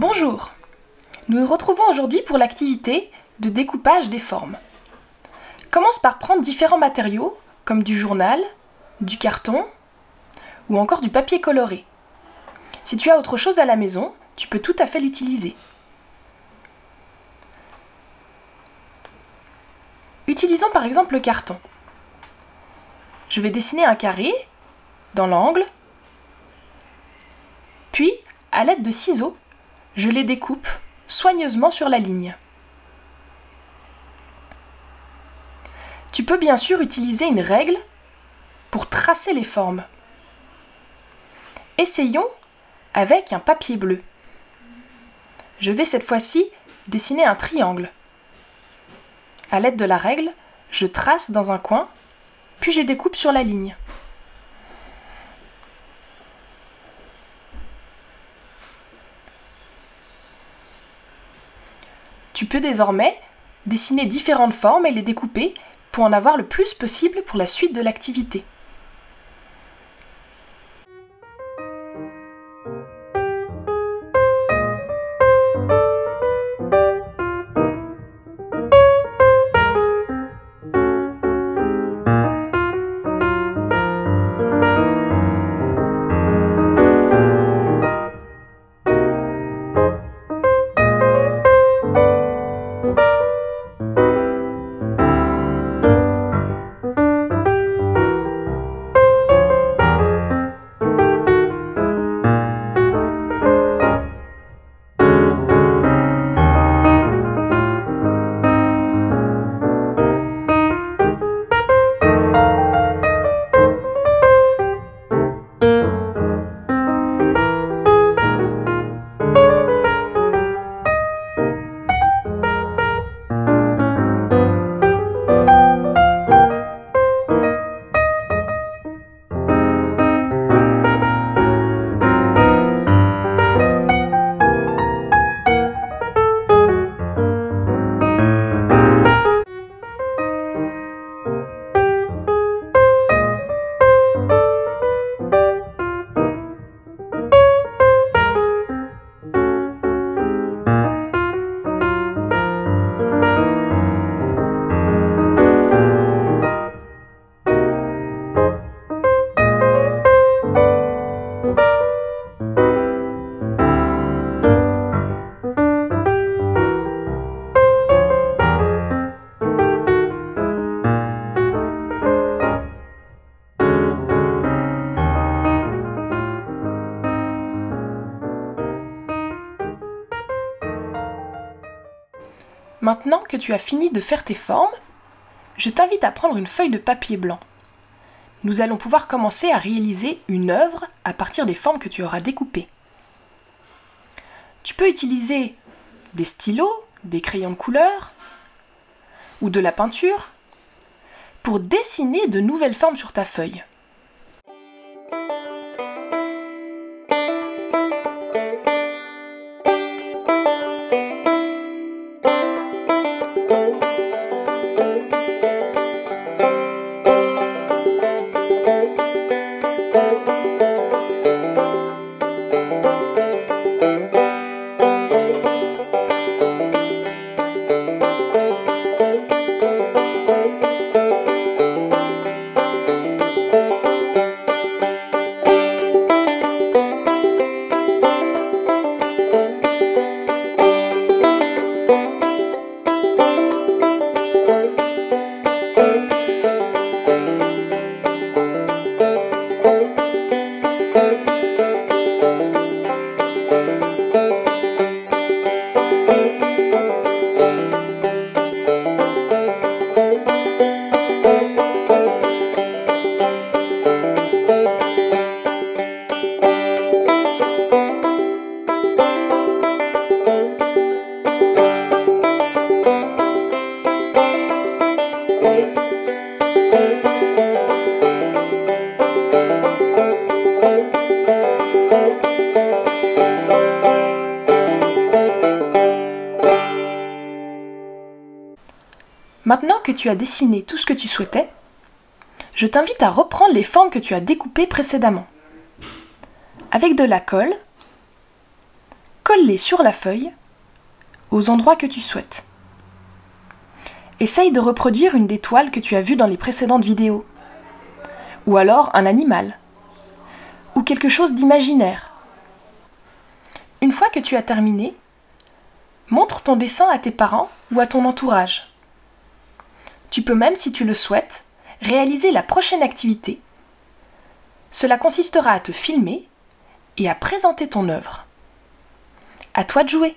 Bonjour Nous nous retrouvons aujourd'hui pour l'activité de découpage des formes. Commence par prendre différents matériaux comme du journal, du carton ou encore du papier coloré. Si tu as autre chose à la maison, tu peux tout à fait l'utiliser. Utilisons par exemple le carton. Je vais dessiner un carré dans l'angle, puis à l'aide de ciseaux, je les découpe soigneusement sur la ligne. Tu peux bien sûr utiliser une règle pour tracer les formes. Essayons avec un papier bleu. Je vais cette fois-ci dessiner un triangle. À l'aide de la règle, je trace dans un coin, puis je découpe sur la ligne. Tu peux désormais dessiner différentes formes et les découper pour en avoir le plus possible pour la suite de l'activité. Maintenant que tu as fini de faire tes formes, je t'invite à prendre une feuille de papier blanc. Nous allons pouvoir commencer à réaliser une œuvre à partir des formes que tu auras découpées. Tu peux utiliser des stylos, des crayons de couleur ou de la peinture pour dessiner de nouvelles formes sur ta feuille. Maintenant que tu as dessiné tout ce que tu souhaitais, je t'invite à reprendre les formes que tu as découpées précédemment. Avec de la colle, colle-les sur la feuille aux endroits que tu souhaites. Essaye de reproduire une des toiles que tu as vues dans les précédentes vidéos. Ou alors un animal. Ou quelque chose d'imaginaire. Une fois que tu as terminé, montre ton dessin à tes parents ou à ton entourage. Tu peux même, si tu le souhaites, réaliser la prochaine activité. Cela consistera à te filmer et à présenter ton œuvre. À toi de jouer.